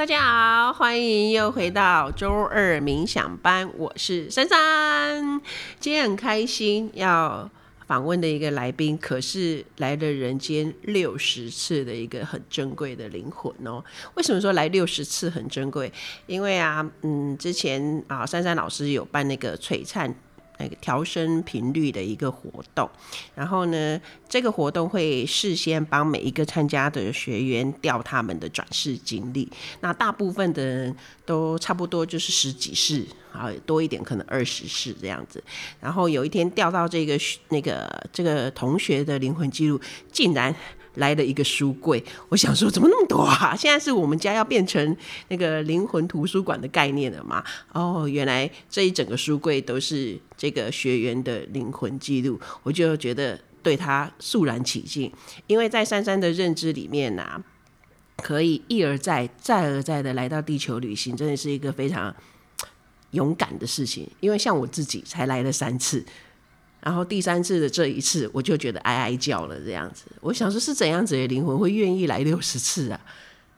大家好，欢迎又回到周二冥想班，我是珊珊。今天很开心要访问的一个来宾，可是来了人间六十次的一个很珍贵的灵魂哦。为什么说来六十次很珍贵？因为啊，嗯，之前啊，珊珊老师有办那个璀璨。那个调声频率的一个活动，然后呢，这个活动会事先帮每一个参加的学员调他们的转世经历。那大部分的人都差不多就是十几世，啊，多一点可能二十世这样子。然后有一天调到这个那个这个同学的灵魂记录，竟然。来了一个书柜，我想说怎么那么多啊？现在是我们家要变成那个灵魂图书馆的概念了吗？哦，原来这一整个书柜都是这个学员的灵魂记录，我就觉得对他肃然起敬。因为在珊珊的认知里面呐、可以一而再、再而再的来到地球旅行，真的是一个非常勇敢的事情。因为像我自己才来了三次。然后第三次的这一次，我就觉得哀哀叫了这样子。我想说，是怎样子的灵魂会愿意来六十次啊？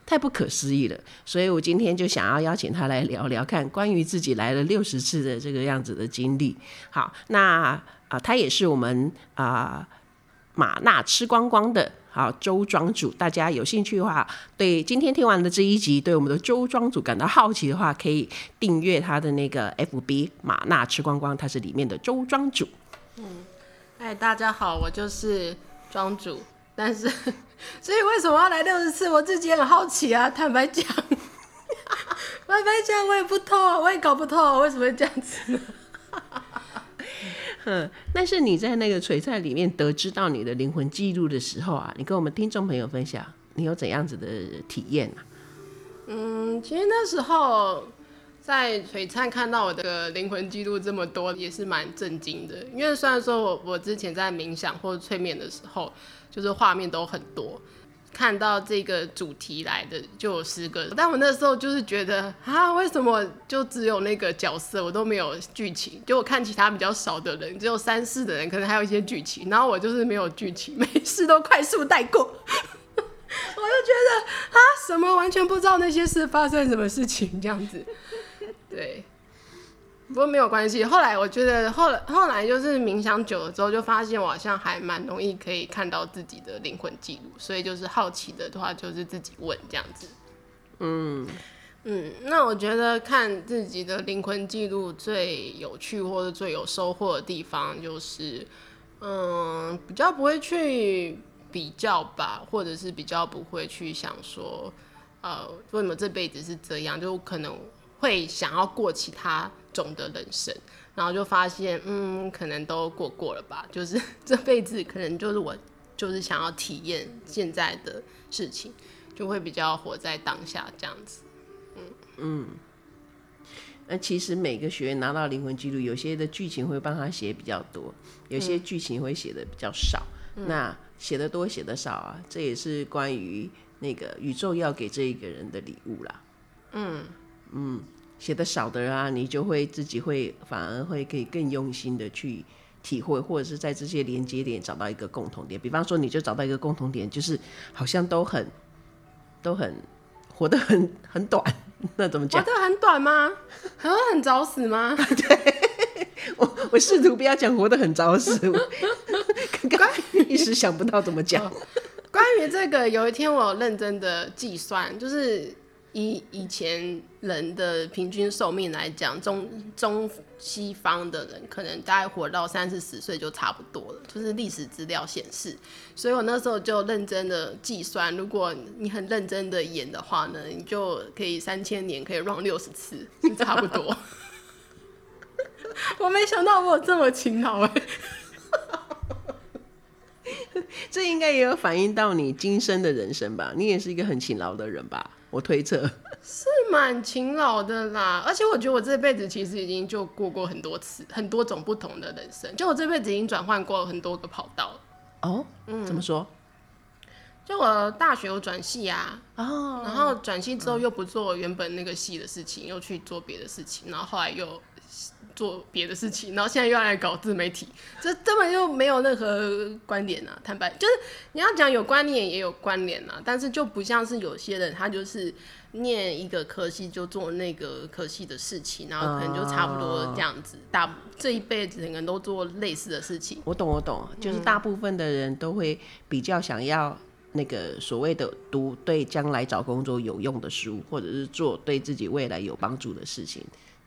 太不可思议了。所以我今天就想要邀请他来聊聊看关于自己来了六十次的这个样子的经历。好，那啊、他也是我们啊、呃、玛纳吃光光的好周庄主。大家有兴趣的话，对今天听完的这一集，对我们的周庄主感到好奇的话，可以订阅他的那个 FB 马纳吃光光，他是里面的周庄主。嗯，哎，大家好，我就是庄主，但是，所以为什么要来六十次？我自己也很好奇啊。坦白讲，坦白讲，我也不透啊，我也搞不透，为什么会这样子？嗯，但是你在那个璀璨里面得知到你的灵魂记录的时候啊，你跟我们听众朋友分享，你有怎样子的体验啊？嗯，其实那时候。在璀璨看到我的灵魂记录这么多，也是蛮震惊的。因为虽然说我我之前在冥想或者催眠的时候，就是画面都很多，看到这个主题来的就有十个，但我那时候就是觉得啊，为什么就只有那个角色，我都没有剧情？就我看其他比较少的人，只有三四的人可能还有一些剧情，然后我就是没有剧情，每事都快速带过，我就觉得啊，什么？完全不知道那些事发生什么事情这样子。对，不过没有关系。后来我觉得后来后来就是冥想久了之后，就发现我好像还蛮容易可以看到自己的灵魂记录，所以就是好奇的话，就是自己问这样子。嗯嗯，那我觉得看自己的灵魂记录最有趣或者最有收获的地方，就是嗯，比较不会去比较吧，或者是比较不会去想说，呃，为什么这辈子是这样，就可能。会想要过其他种的人生，然后就发现，嗯，可能都过过了吧。就是 这辈子可能就是我，就是想要体验现在的事情，就会比较活在当下这样子。嗯嗯。那其实每个学员拿到灵魂记录，有些的剧情会帮他写比较多，有些剧情会写的比较少。嗯、那写的多写的少啊，这也是关于那个宇宙要给这一个人的礼物啦。嗯。嗯，写的少的啊，你就会自己会反而会可以更用心的去体会，或者是在这些连接点找到一个共同点。比方说，你就找到一个共同点，就是好像都很都很活得很很短，那怎么讲？活得很短吗？还会很早死吗？对，我我试图不要讲活得很早死，我刚刚 一时想不到怎么讲。关于这个，有一天我有认真的计算，就是。以以前人的平均寿命来讲，中中西方的人可能大概活到三四十岁就差不多了，就是历史资料显示。所以我那时候就认真的计算，如果你很认真的演的话呢，你就可以三千年可以 run 六十次，就差不多。我没想到我有这么勤劳哎，这应该也有反映到你今生的人生吧？你也是一个很勤劳的人吧？我推测是蛮勤劳的啦，而且我觉得我这辈子其实已经就过过很多次，很多种不同的人生。就我这辈子已经转换过很多个跑道了。哦，嗯，怎么说？就我大学有转系啊，哦，然后转系之后又不做原本那个系的事情，又去做别的事情，然后后来又做别的事情，然后现在又要来搞自媒体，这根本就没有任何观点啊！坦白就是你要讲有关联也有关联啊，但是就不像是有些人他就是念一个科系就做那个科系的事情，然后可能就差不多这样子，哦、大这一辈子可能都做类似的事情。我懂，我懂，就是大部分的人都会比较想要那个所谓的读对将来找工作有用的书，或者是做对自己未来有帮助的事情，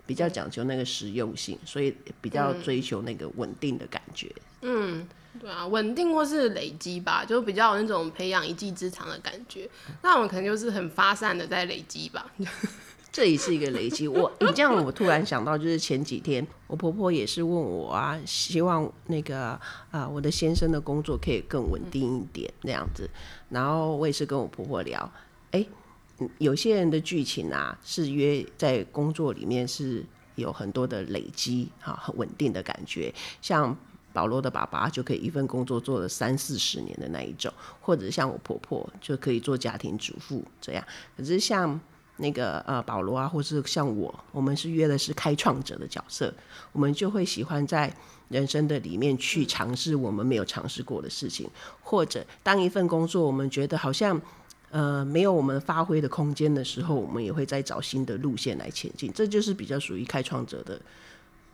比较讲究那个实用性，所以比较追求那个稳定的感觉。嗯。对啊，稳定或是累积吧，就比较有那种培养一技之长的感觉。那我们可能就是很发散的在累积吧。这也是一个累积。我 你这样，我突然想到，就是前几天我婆婆也是问我啊，希望那个啊、呃，我的先生的工作可以更稳定一点那样子。然后我也是跟我婆婆聊，哎，有些人的剧情啊，是约在工作里面是有很多的累积，哈，很稳定的感觉，像。保罗的爸爸就可以一份工作做了三四十年的那一种，或者像我婆婆就可以做家庭主妇这样。可是像那个呃保罗啊，或是像我，我们是约的是开创者的角色，我们就会喜欢在人生的里面去尝试我们没有尝试过的事情，或者当一份工作我们觉得好像呃没有我们发挥的空间的时候，我们也会再找新的路线来前进。这就是比较属于开创者的。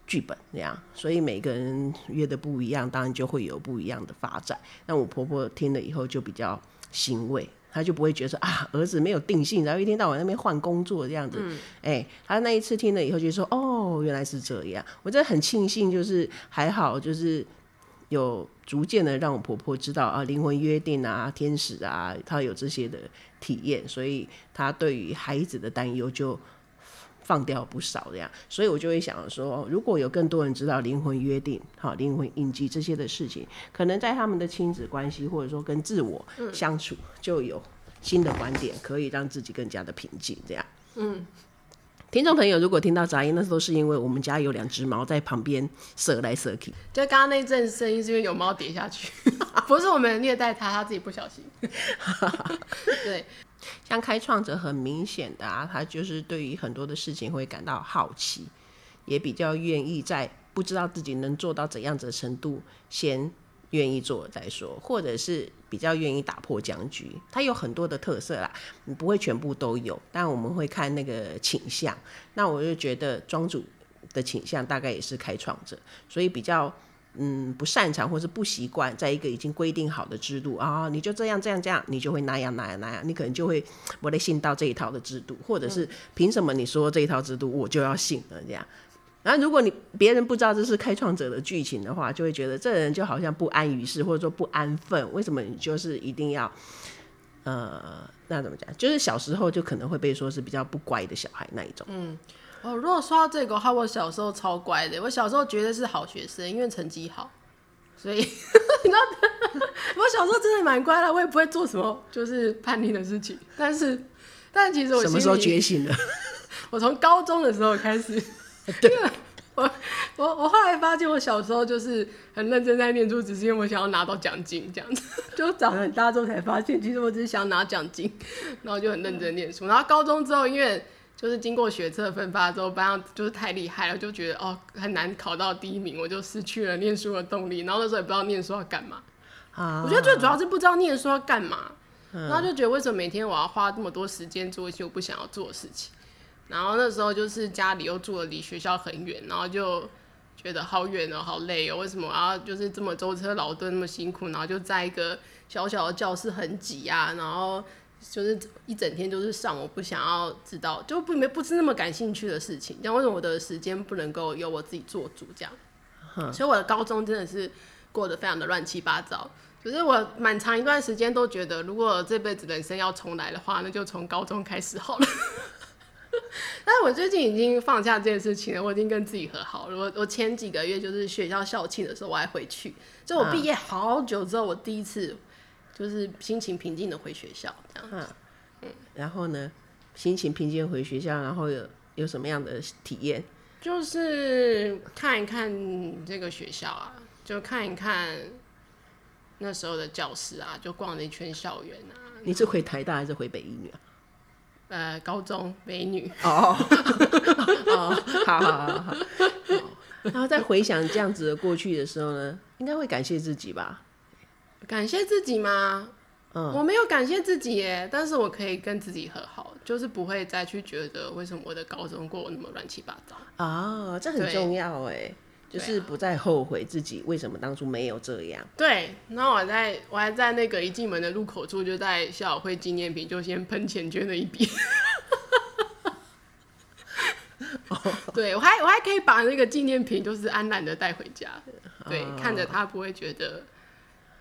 剧本那样，所以每个人约的不一样，当然就会有不一样的发展。那我婆婆听了以后就比较欣慰，她就不会觉得啊，儿子没有定性，然后一天到晚那边换工作这样子。哎、嗯，她、欸、那一次听了以后就说哦，原来是这样。我真的很庆幸，就是还好，就是有逐渐的让我婆婆知道啊，灵魂约定啊，天使啊，她有这些的体验，所以她对于孩子的担忧就。放掉不少这样，所以我就会想说，如果有更多人知道灵魂约定、好灵魂印记这些的事情，可能在他们的亲子关系或者说跟自我相处，就有新的观点，可以让自己更加的平静。这样，嗯，听众朋友如果听到杂音，那都是因为我们家有两只猫在旁边射来射去。就刚刚那阵声音，是因为有猫跌下去，不是我们虐待它，它自己不小心。对。像开创者很明显的啊，他就是对于很多的事情会感到好奇，也比较愿意在不知道自己能做到怎样子的程度，先愿意做再说，或者是比较愿意打破僵局。它有很多的特色啦，你不会全部都有，但我们会看那个倾向。那我就觉得庄主的倾向大概也是开创者，所以比较。嗯，不擅长或是不习惯，在一个已经规定好的制度啊，你就这样这样这样，你就会那样那样那样，你可能就会我得信到这一套的制度，或者是凭什么你说这一套制度我就要信了这样。然后如果你别人不知道这是开创者的剧情的话，就会觉得这人就好像不安于世，或者说不安分。为什么你就是一定要？呃，那怎么讲？就是小时候就可能会被说是比较不乖的小孩那一种。嗯。哦，如果说到这个的话，我小时候超乖的。我小时候绝对是好学生，因为成绩好，所以你知道，我小时候真的蛮乖的，我也不会做什么就是叛逆的事情。但是，但其实我什么时候觉醒的？我从高中的时候开始，对，我 我我后来发现，我小时候就是很认真在念书，只是因为我想要拿到奖金这样子。就长很大之后才发现，其实我只是想拿奖金，然后就很认真念书。然后高中之后，因为就是经过学测分发之后，班上就是太厉害了，就觉得哦很难考到第一名，我就失去了念书的动力。然后那时候也不知道念书要干嘛。啊，我觉得最主要是不知道念书要干嘛，嗯，然后就觉得为什么每天我要花这么多时间做一些我不想要做的事情。然后那时候就是家里又住的离学校很远，然后就觉得好远哦，好累哦，为什么我要就是这么舟车劳顿那么辛苦，然后就在一个小小的教室很挤啊，然后。就是一整天都是上我不想要知道，就不没不是那么感兴趣的事情。这样为什么我的时间不能够由我自己做主？这样，嗯，所以我的高中真的是过得非常的乱七八糟。可是我蛮长一段时间都觉得，如果这辈子人生要重来的话，那就从高中开始好了。但是我最近已经放下这件事情了，我已经跟自己和好了。我我前几个月就是学校校庆的时候，我还回去。就我毕业好久之后，我第一次。就是心情平静的回学校，这样子。嗯，然后呢，心情平静回学校，然后有有什么样的体验？就是看一看这个学校啊，就看一看那时候的教室啊，就逛了一圈校园啊。你是回台大还是回北医女啊？呃，高中美女。哦，哦，好好好好。然后再回想这样子的过去的时候呢，应该会感谢自己吧。感谢自己吗？嗯，我没有感谢自己耶，但是我可以跟自己和好，就是不会再去觉得为什么我的高中过得那么乱七八糟啊，这很重要哎，就是不再后悔自己为什么当初没有这样。对，然后我在我还在那个一进门的入口处，就在校友会纪念品就先喷钱捐了一笔。对，我还我还可以把那个纪念品就是安然的带回家，对，哦、看着他不会觉得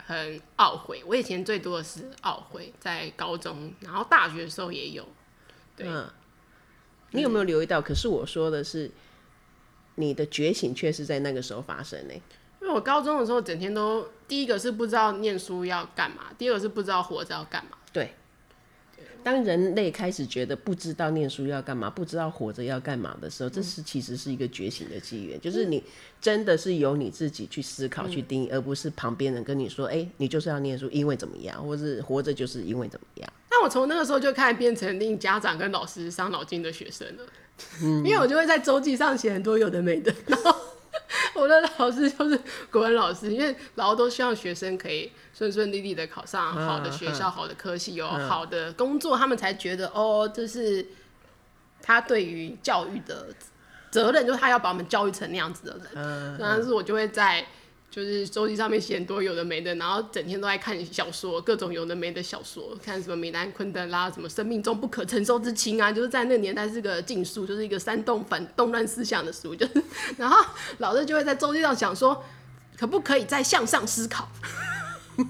很懊悔。我以前最多的是懊悔，在高中，然后大学的时候也有。对，嗯、你有没有留意到？可是我说的是，你的觉醒却是在那个时候发生呢？因为我高中的时候整天都，第一个是不知道念书要干嘛，第二个是不知道活着要干嘛。对。当人类开始觉得不知道念书要干嘛，不知道活着要干嘛的时候，这是其实是一个觉醒的机缘，嗯、就是你真的是由你自己去思考、去定义，嗯、而不是旁边人跟你说：“哎、欸，你就是要念书，因为怎么样，或是活着就是因为怎么样。”那我从那个时候就开始变成令家长跟老师伤脑筋的学生了，嗯、因为我就会在周记上写很多有的没的。然后 我的老师就是国文老师，因为老师都希望学生可以顺顺利利的考上好的学校、啊、好的科系，有好的工作，他们才觉得哦，这是他对于教育的责任，就是他要把我们教育成那样子的人。但是我就会在。就是周记上面写很多有的没的，然后整天都在看小说，各种有的没的小说，看什么米兰昆德拉，什么生命中不可承受之轻啊，就是在那个年代是个禁书，就是一个煽动反动乱思想的书，就是，然后老师就会在周记上想说，可不可以再向上思考？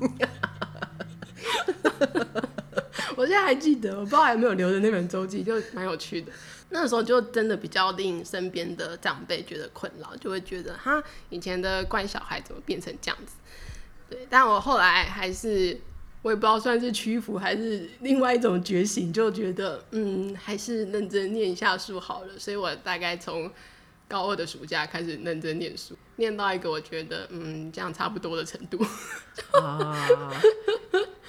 我现在还记得，我不知道还有没有留着那本周记，就蛮有趣的。那时候就真的比较令身边的长辈觉得困扰，就会觉得哈，以前的乖小孩怎么变成这样子？对，但我后来还是我也不知道算是屈服还是另外一种觉醒，就觉得嗯，还是认真念一下书好了。所以我大概从高二的暑假开始认真念书，念到一个我觉得嗯，这样差不多的程度。啊，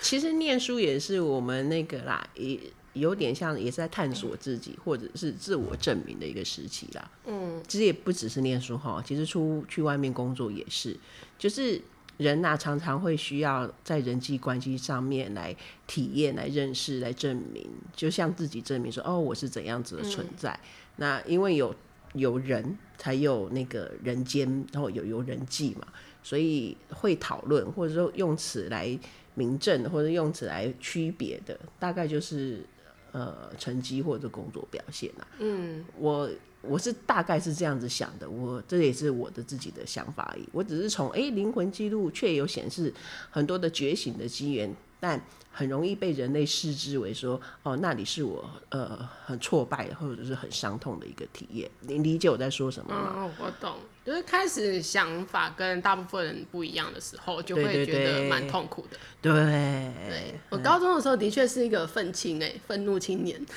其实念书也是我们那个啦，一。有点像也是在探索自己或者是自我证明的一个时期啦。嗯，其实也不只是念书哈，其实出去外面工作也是，就是人呐、啊、常常会需要在人际关系上面来体验、来认识、来证明，就像自己证明说哦，我是怎样子的存在。嗯、那因为有有人才有那个人间，然后有有人际嘛，所以会讨论或者说用词来明证或者用词来区别的，大概就是。呃，成绩或者工作表现啊，嗯，我我是大概是这样子想的，我这也是我的自己的想法而已。我只是从哎灵魂记录却有显示很多的觉醒的机缘，但很容易被人类视之为说，哦，那里是我呃很挫败或者是很伤痛的一个体验。你理解我在说什么吗？哦，我懂，就是开始想法跟大部分人不一样的时候，就会觉得蛮痛苦的。对，对，对，我高中的时候的确是一个愤青哎，愤怒青年。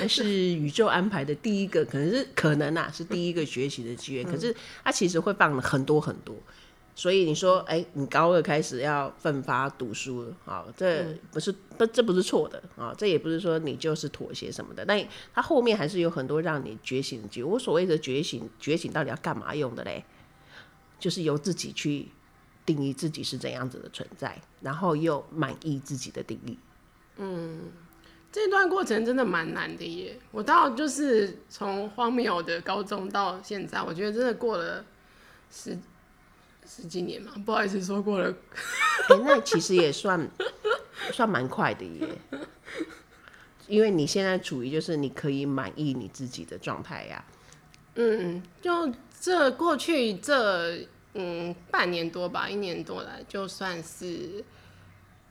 但是宇宙安排的第一个，可能是可能啊，是第一个学习的机缘。可是它其实会放了很多很多。所以你说，哎、欸，你高二开始要奋发读书了，好，这不是不，这不是错的啊，这也不是说你就是妥协什么的，但它后面还是有很多让你觉醒的机会。我所谓的觉醒，觉醒到底要干嘛用的嘞？就是由自己去定义自己是怎样子的存在，然后又满意自己的定义。嗯，这段过程真的蛮难的耶。我到就是从荒谬的高中到现在，我觉得真的过了十。十几年嘛，不好意思说过了。欸、那其实也算算蛮快的耶，因为你现在处于就是你可以满意你自己的状态呀。嗯，就这过去这嗯半年多吧，一年多来，就算是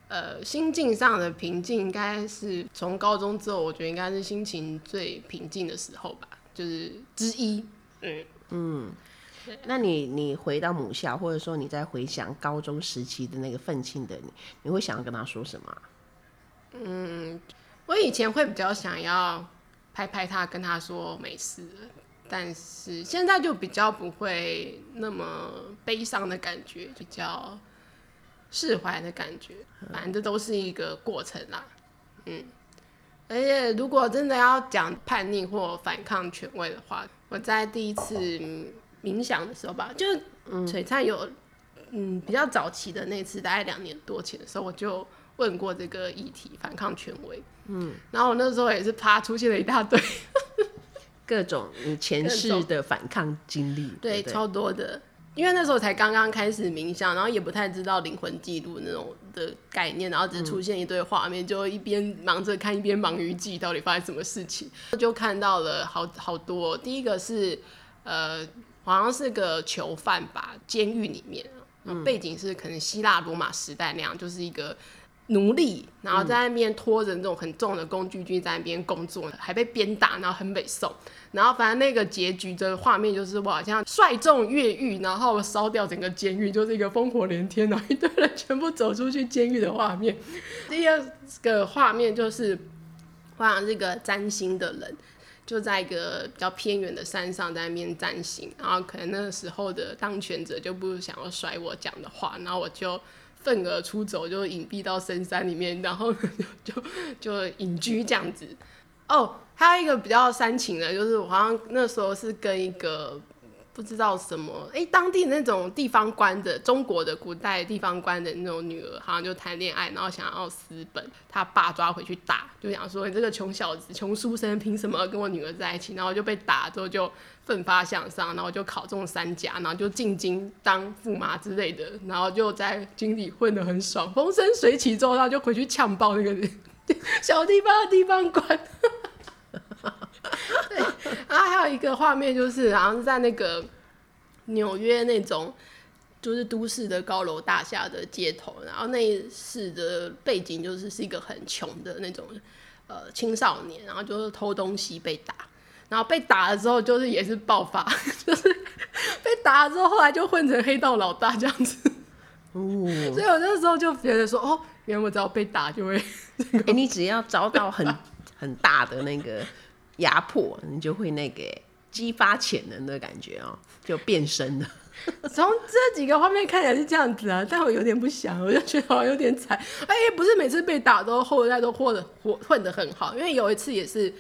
呃心境上的平静，应该是从高中之后，我觉得应该是心情最平静的时候吧，就是之一。嗯嗯。那你你回到母校，或者说你在回想高中时期的那个愤青的你，你会想要跟他说什么？嗯，我以前会比较想要拍拍他，跟他说没事，但是现在就比较不会那么悲伤的感觉，比较释怀的感觉。反正这都是一个过程啦。嗯，而且如果真的要讲叛逆或反抗权威的话，我在第一次。冥想的时候吧，就璀璨有嗯比较早期的那次，大概两年多前的时候，我就问过这个议题，反抗权威。嗯，然后我那时候也是啪出现了一大堆 各种你前世的反抗经历，对，超多的。因为那时候才刚刚开始冥想，然后也不太知道灵魂记录那种的概念，然后只出现一堆画面，嗯、就一边忙着看，一边忙于记到底发生什么事情，就看到了好好多。第一个是呃，好像是个囚犯吧，监狱里面，背景是可能希腊罗马时代那样，就是一个。奴隶，然后在那边拖着那种很重的工具机在那边工作，还被鞭打，然后很北宋。然后反正那个结局的画面就是我好像率众越狱，然后烧掉整个监狱，就是一个烽火连天，然后一堆人全部走出去监狱的画面。第二个画面就是，好像这个占星的人就在一个比较偏远的山上在那边占星，然后可能那个时候的当权者就不想要甩我讲的话，然后我就。愤而出走，就隐蔽到深山里面，然后 就，就隐居这样子。哦，还有一个比较煽情的，就是我好像那时候是跟一个不知道什么，哎、当地那种地方官的中国的古代地方官的那种女儿，好像就谈恋爱，然后想要私奔，他爸抓回去打，就想说你这个穷小子、穷书生，凭什么跟我女儿在一起？然后就被打之后就。奋发向上，然后就考中三甲，然后就进京当驸马之类的，然后就在京里混得很爽，风生水起之后，他就回去呛爆那个小地方的地方官。对，然后还有一个画面就是，好像是在那个纽约那种就是都市的高楼大厦的街头，然后那一世的背景就是是一个很穷的那种呃青少年，然后就是偷东西被打。然后被打了之后，就是也是爆发，就是被打了之后，后来就混成黑道老大这样子。哦，所以我那时候就觉得说，哦，原来我只要被打就会，哎、欸，你只要遭到很很大的那个压迫，你就会那个激发潜能的感觉哦，就变身了。从这几个画面看起来是这样子啊，但我有点不想，我就觉得好像有点惨。哎、欸，不是每次被打都后来都混的混混得很好，因为有一次也是。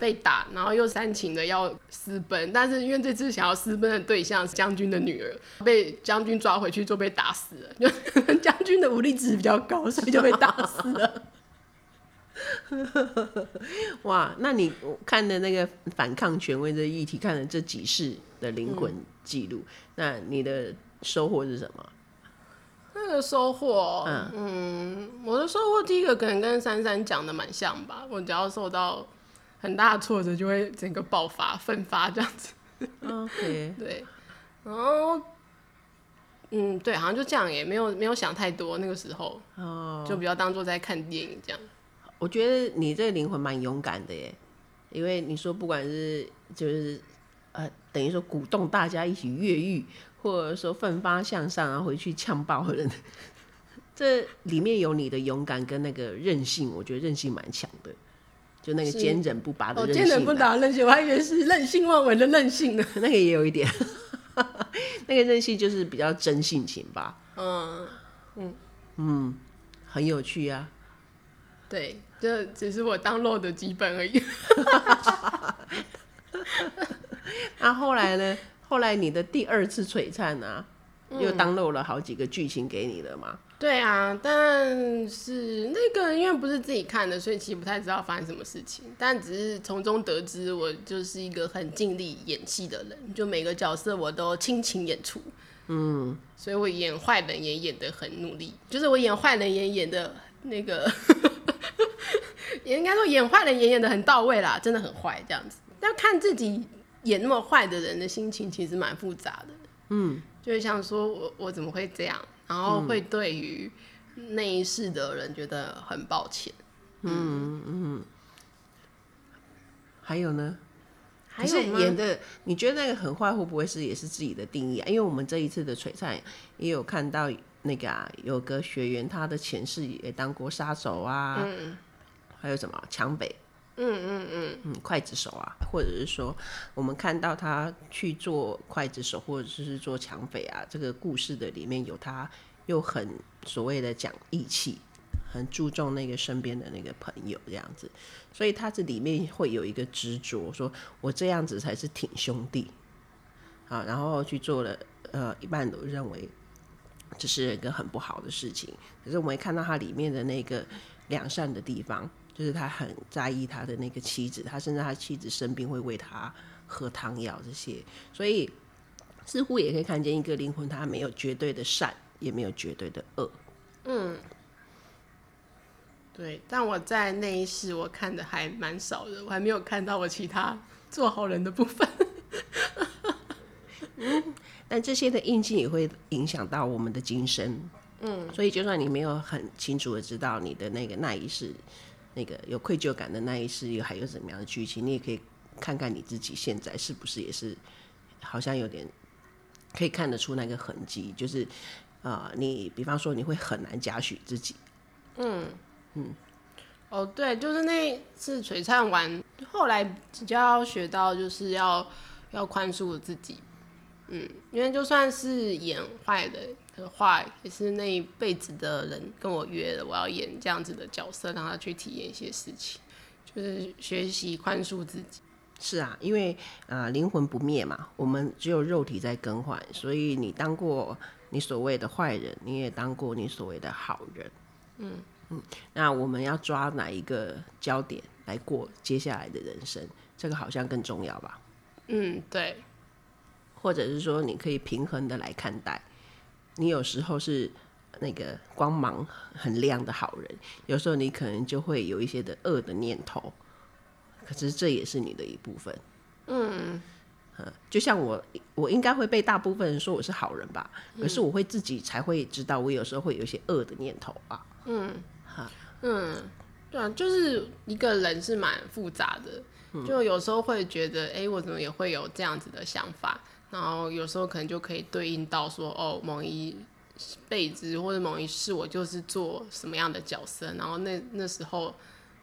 被打，然后又煽情的要私奔，但是因为这次想要私奔的对象是将军的女儿，被将军抓回去就被打死了。将军的武力值比较高，所以就被打死了。哇，那你看的那个反抗权威的议题，看了这几世的灵魂记录，嗯，那你的收获是什么？那个收获，嗯，嗯，我的收获第一个可能跟珊珊讲的蛮像吧，我只要受到。很大的挫折就会整个爆发、奋发这样子。OK，对，然后，嗯，对，好像就这样，也没有没有想太多。那个时候，哦，就比较当做在看电影这样。我觉得你这个灵魂蛮勇敢的耶，因为你说不管是就是呃，等于说鼓动大家一起越狱，或者说奋发向上，然后回去呛爆人，这里面有你的勇敢跟那个韧性，我觉得韧性蛮强的。就那个坚韧不拔的韧性，坚韧不拔韧性，我还以为是任性妄为的任性呢。那个也有一点，那个韧性就是比较真性情吧。嗯嗯嗯，很有趣啊。对，这只是我当漏的基本而已。那后来呢？后来你的第二次璀璨啊，又当漏了好几个剧情给你了吗？对啊，但是那个因为不是自己看的，所以其实不太知道发生什么事情。但只是从中得知，我就是一个很尽力演戏的人，就每个角色我都倾情演出。嗯，所以我演坏人也演得很努力，就是我演坏人也演的那个，也应该说演坏人演演的很到位啦，真的很坏这样子。要看自己演那么坏的人的心情，其实蛮复杂的。嗯，就是想说我我怎么会这样？然后会对于那一世的人觉得很抱歉。嗯嗯。还有呢？还是演的，你觉得那个很坏会不会是也是自己的定义啊？因为我们这一次的璀璨也有看到那个啊，有个学员他的前世也当过杀手啊。嗯。还有什么强匪？嗯嗯嗯嗯，刽子手啊，或者是说我们看到他去做刽子手，或者是做抢匪啊，这个故事的里面有他又很所谓的讲义气，很注重那个身边的那个朋友这样子，所以他这里面会有一个执着，说我这样子才是挺兄弟啊，然后去做了，呃，一般都认为这是一个很不好的事情。可是我们会看到他里面的那个良善的地方，就是他很在意他的那个妻子，他甚至他妻子生病会为他喝汤药这些，所以似乎也可以看见一个灵魂，他没有绝对的善，也没有绝对的恶。嗯，对。但我在那一世我看的还蛮少的，我还没有看到我其他做好人的部分。嗯，但这些的印记也会影响到我们的今生。嗯，所以就算你没有很清楚的知道你的那个那一世，那个有愧疚感的那一世，又还有怎么样的剧情，你也可以看看你自己现在是不是也是好像有点可以看得出那个痕迹，就是呃，你比方说你会很难嘉许自己。嗯嗯，哦对，就是那次璀璨完，后来比较学到就是要要宽恕自己。嗯，因为就算是演坏的的话，也是那一辈子的人跟我约了，我要演这样子的角色，让他去体验一些事情，就是学习宽恕自己。是啊，因为啊灵魂不灭嘛，我们只有肉体在更换，所以你当过你所谓的坏人，你也当过你所谓的好人。嗯嗯，那我们要抓哪一个焦点来过接下来的人生？这个好像更重要吧？嗯，对。或者是说，你可以平衡的来看待。你有时候是那个光芒很亮的好人，有时候你可能就会有一些的恶的念头。可是这也是你的一部分。嗯，就像我，我应该会被大部分人说我是好人吧？可是我会自己才会知道，我有时候会有一些恶的念头啊。嗯，哈，嗯，对啊，就是一个人是蛮复杂的，就有时候会觉得，哎、欸，我怎么也会有这样子的想法。然后有时候可能就可以对应到说，哦，某一辈子或者某一世，我就是做什么样的角色，然后那那时候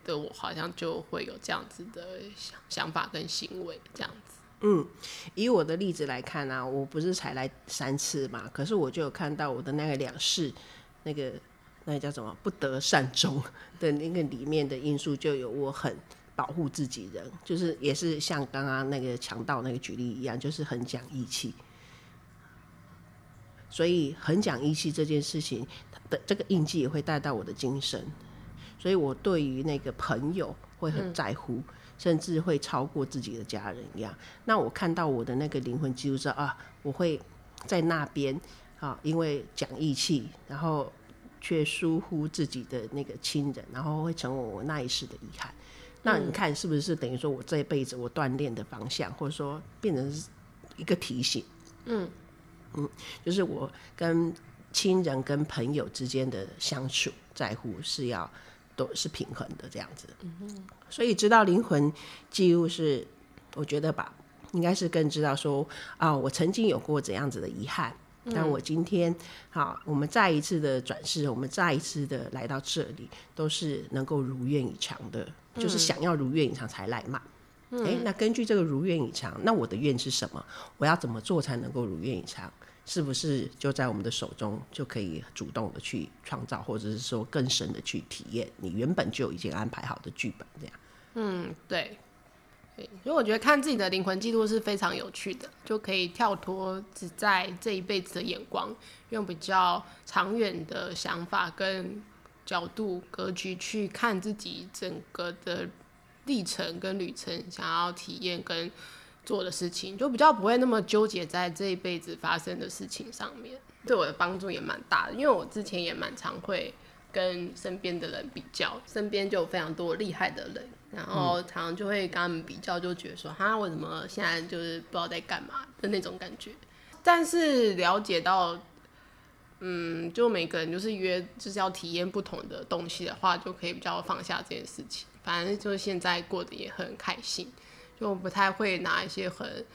的我好像就会有这样子的想想法跟行为，这样子。嗯，以我的例子来看、啊，我不是才来三次嘛，可是我就有看到我的那个两世，那个那个叫什么不得善终的那个里面的因素，就有我很。保护自己人，就是也是像刚刚那个强盗那个举例一样，就是很讲义气。所以很讲义气这件事情的这个印记也会带到我的精神，所以我对于那个朋友会很在乎，甚至会超过自己的家人一样。那我看到我的那个灵魂记录说啊，我会在那边啊，因为讲义气，然后却疏忽自己的那个亲人，然后会成为我那一世的遗憾。那你看是不是等于说我这一辈子我锻炼的方向，或者说变成一个提醒？嗯嗯，就是我跟亲人跟朋友之间的相处在乎是要都是平衡的这样子。嗯哼，所以知道灵魂记录是，我觉得吧，应该是更知道说啊，我曾经有过怎样子的遗憾。但我今天好，我们再一次的转世，我们再一次的来到这里，都是能够如愿以偿的，就是想要如愿以偿才来嘛。哎、那根据这个如愿以偿，那我的愿是什么？我要怎么做才能够如愿以偿？是不是就在我们的手中就可以主动的去创造，或者是说更深的去体验你原本就已经安排好的剧本这样？嗯，对。所以我觉得看自己的灵魂记录是非常有趣的，就可以跳脱只在这一辈子的眼光，用比较长远的想法跟角度格局去看自己整个的历程跟旅程，想要体验跟做的事情，就比较不会那么纠结在这一辈子发生的事情上面，对我的帮助也蛮大的。因为我之前也蛮常会跟身边的人比较，身边就有非常多厉害的人。然后常常就会跟他们比较，就觉得说，哈，我怎么现在就是不知道在干嘛的那种感觉。但是了解到，嗯，就每个人就是约就是要体验不同的东西的话，就可以比较放下这件事情。反正就是现在过得也很开心，就不太会拿一些很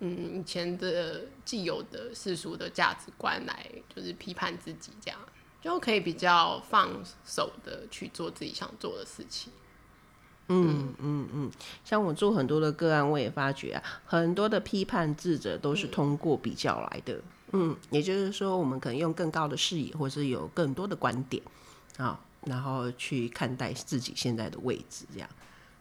嗯以前的既有的世俗的价值观来就是批判自己，这样就可以比较放手的去做自己想做的事情。嗯嗯嗯，像我做很多的个案，我也发觉啊，很多的批判智者都是通过比较来的。嗯，嗯，也就是说，我们可能用更高的视野，或是有更多的观点啊，然后去看待自己现在的位置，这样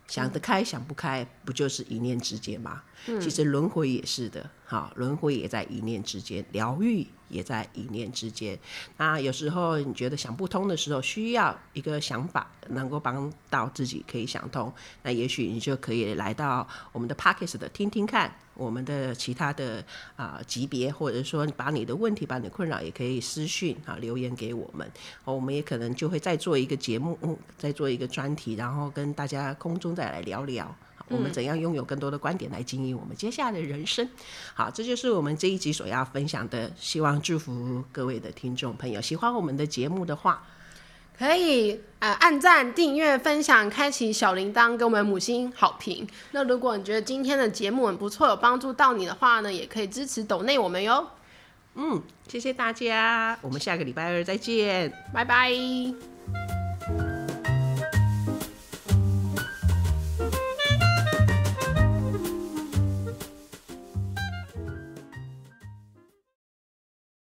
想得开，想不开，不就是一念之间吗？嗯，其实轮回也是的，好，轮回也在一念之间，疗愈也在一念之间。那有时候你觉得想不通的时候，需要一个想法能够帮到自己可以想通，那也许你就可以来到我们的 Podcast 的听听看，我们的其他的啊、级别，或者说把你的问题、把你的困扰也可以私讯啊留言给我们，我们也可能就会再做一个节目，嗯，再做一个专题，然后跟大家空中再来聊聊。我们怎样拥有更多的观点来经营我们接下来的人生？好，这就是我们这一集所要分享的。希望祝福各位的听众朋友，喜欢我们的节目的话，可以呃按赞、订阅、分享、开启小铃铛，给我们五星好评。那如果你觉得今天的节目很不错，有帮助到你的话呢，也可以支持抖内我们哟。嗯，谢谢大家，我们下个礼拜二再见，拜拜。